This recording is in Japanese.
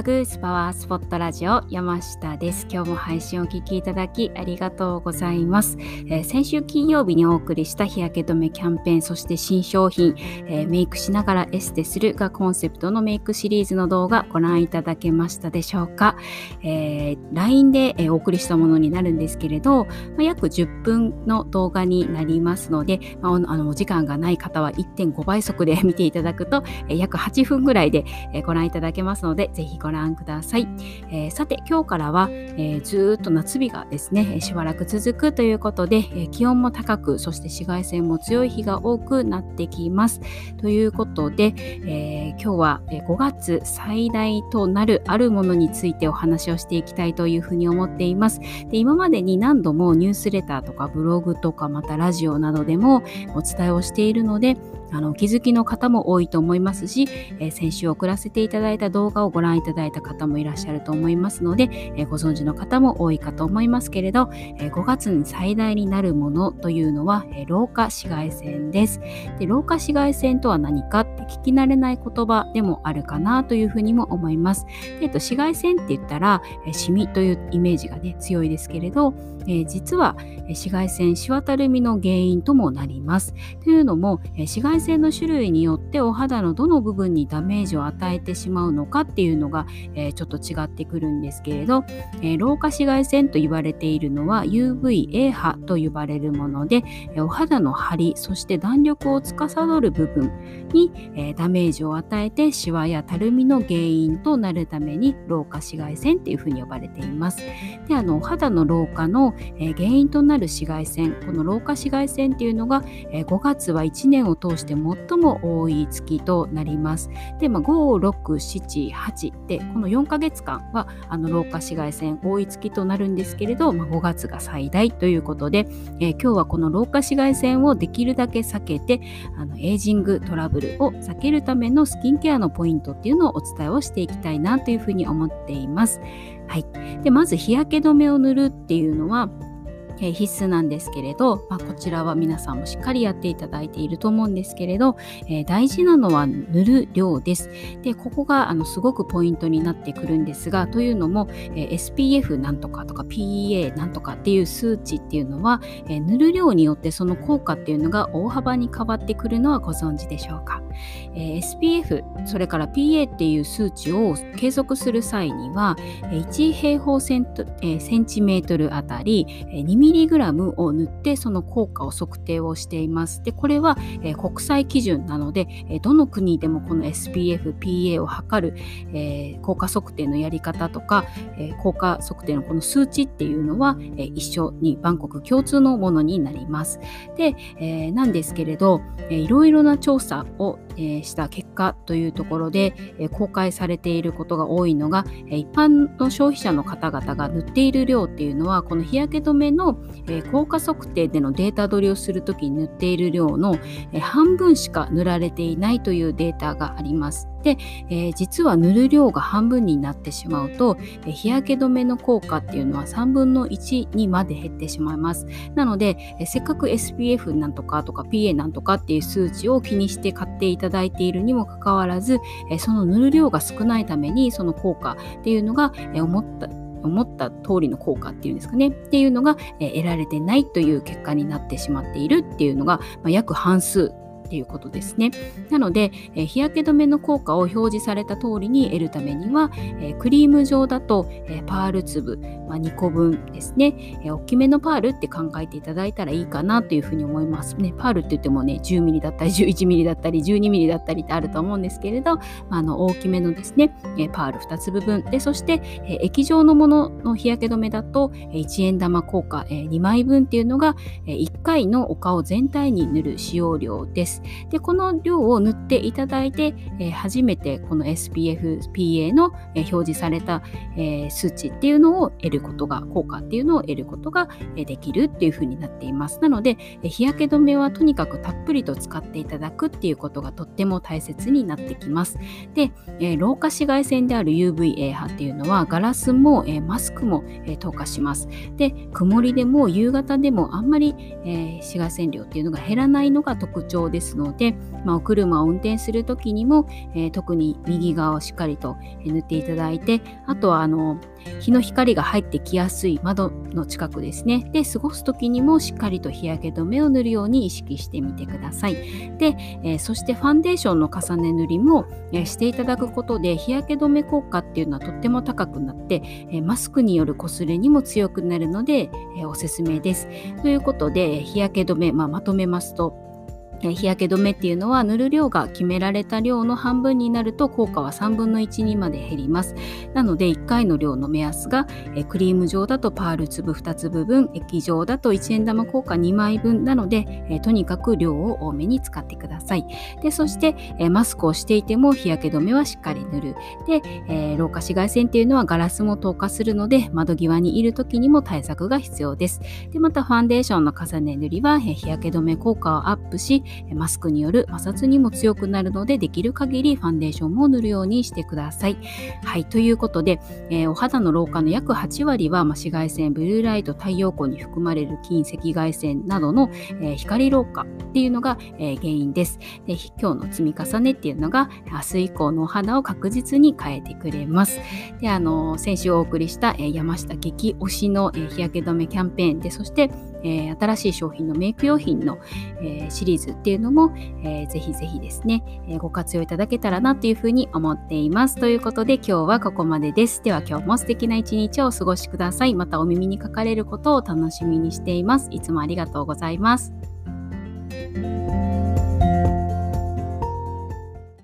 バグースパワースポットラジオ山下です。今日も配信をお聞きいただきありがとうございます。えー、先週金曜日にお送りした日焼け止めキャンペーン、そして新商品、えー、メイクしながらエステするがコンセプトのメイクシリーズの動画ご覧いただけましたでしょうか。えー、LINE で、えお送りしたものになるんですけれど、まあ、約10分の動画になりますので、まあ、あのお時間がない方は1.5倍速で見ていただくと、え約8分ぐらいで、えご覧いただけますので、ぜひご覧覧ください。えー、さて、今日からは、えー、ずっと夏日がですね、しばらく続くということで、えー、気温も高く、そして紫外線も強い日が多くなってきます。ということで、え今日は5月最大となるあるものについてお話をしていきたいというふうに思っています。で今までに何度もニュースレターとかブログとかまたラジオなどでもお伝えをしているので、あのお気づきの方も多いと思いますし、えー、先週送らせていただいた動画をご覧いただいた方もいらっしゃると思いますので、えー、ご存知の方も多いかと思いますけれど、えー、5月に最大になるものというのは、え老化紫外線ですで。老化紫外線とは何かって聞き慣れない言葉でもあるかなというふうにも思います。えっと、紫外線って言ったら、えシミというイメージがね強いですけれど、え実は紫外線シワたるみの原因ともなります。というのも、紫外線の種類によってお肌のどの部分にダメージを与えてしまうのかっていうのが、え、ちょっと違ってくるんですけれど、え、老化紫外線と言われているのは UVA 波と呼ばれるもので、え、お肌の張りそして弾力を司る部分に、えダメージを与えてシワやたるみの原因となるために老化紫外線っていうふうに呼ばれています。であのお肌の老化の、え原因となる紫外線この老化紫外線っていうのが、え5月は1年を通して最も多い月となります。で、まあ、5、6、7、8で、この4ヶ月間はあの老化紫外線多い月となるんですけれど、まあ、5月が最大ということで、え、今日はこの老化紫外線をできるだけ避けて、あのエイジングトラブルを避けるためのスキンケアのポイントっていうのをお伝えをしていきたいなというふうに思っています。はい。で、まず日焼け止めを塗るっていうのは、必須なんですけれど、まあ、こちらは皆さんもしっかりやっていただいていると思うんですけれど、え、大事なのは塗る量です。で、ここがあのすごくポイントになってくるんですが、というのも、え、SPF なんとかとか PEA なんとかっていう数値っていうのは、え、塗る量によってその効果っていうのが大幅に変わってくるのはご存知でしょうか。え SPF、それから PA っていう数値を計測する際には、1平方セン、えセンチメートルあたり2ミリ mg を塗ってその効果を測定をしています。でこれは、えー、国際基準なので、えー、どの国でもこの SPF、PA を測る、えー、効果測定のやり方とか、え効果測定のこの数値っていうのは、え一緒にバンコク共通のものになります。で、えなんですけれど、えいろいろな調査を、えした結果というところで、え公開されていることが多いのが、え一般の消費者の方々が塗っている量っていうのはこの日焼け止めのえー、効果測定でのデータ取りをするときに塗っている量の、えー、半分しか塗られていないというデータがあります。で、えー、実は塗る量が半分になってしまうと、え日焼け止めの効果っていうのは3分の1にまで減ってしまいます。なので、えせっかく SPF なんとかとか PA なんとかっていう数値を気にして買っていただいているにもかかわらず、えその塗る量が少ないためにその効果っていうのが、え思った思った通りの効果っていうんですかね。っていうのが、え、得られてないという結果になってしまっているっていうのが、まあ、約半数っていうことですね。なので、え、日焼け止めの効果を表示された通りに得るためには、え、クリーム状だと、え、パール粒、まあ、2個分ですね、え大きめのパールって考えていただいたらいいかなというふうに思いますね。パールって言ってもね、10ミリだったり、11ミリだったり、12ミリだったりってあると思うんですけれど、まあ、あの大きめのですね、えパール2粒分で、そして、え液状のものの日焼け止めだと、1円玉効果、え2枚分っていうのが、え1回のお顔全体に塗る使用量です。。で、この量を塗っていただいて、えー、初めてこの SPF、PA の、えー、表示された、えー、数値っていうのを得ることが、効果っていうのを得ることが、えできるっていうふうになっています。なので、え日焼け止めはとにかくたっぷりと使っていただくっていうことがとっても大切になってきます。で、え老化紫外線である UVA 波っていうのはガラスも、えマスクも、え透過します。で、曇りでも夕方でもあんまり、え紫外線量っていうのが減らないのが特徴ですますので、まあ、お車を運転する時にも、えー、特に右側をしっかりと塗っていただいてあとはあの日の光が入ってきやすい窓の近くですね。で過ごす時にもしっかりと日焼け止めを塗るように意識してみてください。で、えー、そしてファンデーションの重ね塗りも、えー、していただくことで日焼け止め効果っていうのはとっても高くなって、えマスクによる擦れにも強くなるので、えおすすめです。ということで日焼け止め、まあ、まとめますと日焼け止めっていうのは塗る量が決められた量の半分になると効果は3分の1にまで減ります。なので1回の量の目安がクリーム状だとパール粒2粒分、液状だと1円玉効果2枚分なのでとにかく量を多めに使ってください。でそしてマスクをしていても日焼け止めはしっかり塗る。で、老化紫外線っていうのはガラスも透過するので窓際にいる時にも対策が必要です。でまたファンデーションの重ね塗りは日焼け止め効果をアップしマスクによる摩擦にも強くなるのでできる限りファンデーションも塗るようにしてください。はい、ということで、えー、お肌の老化の約8割は、まあ、紫外線、ブルーライト、太陽光に含まれる近赤外線などの、えー、光老化っていうのが、えー、原因ですで。今日の積み重ねっていうのが明日以降のお肌を確実に変えてくれます。で、あの先週お送りした、え山下激推しの、え日焼け止めキャンペーンで、そしてえー、新しい商品のメイク用品の、えー、シリーズっていうのも、えー、ぜひぜひですね、えご活用いただけたらなというふうに思っています。ということで今日はここまでです。では今日も素敵な一日をお過ごしください。またお耳にかかれることを楽しみにしています。いつもありがとうございます。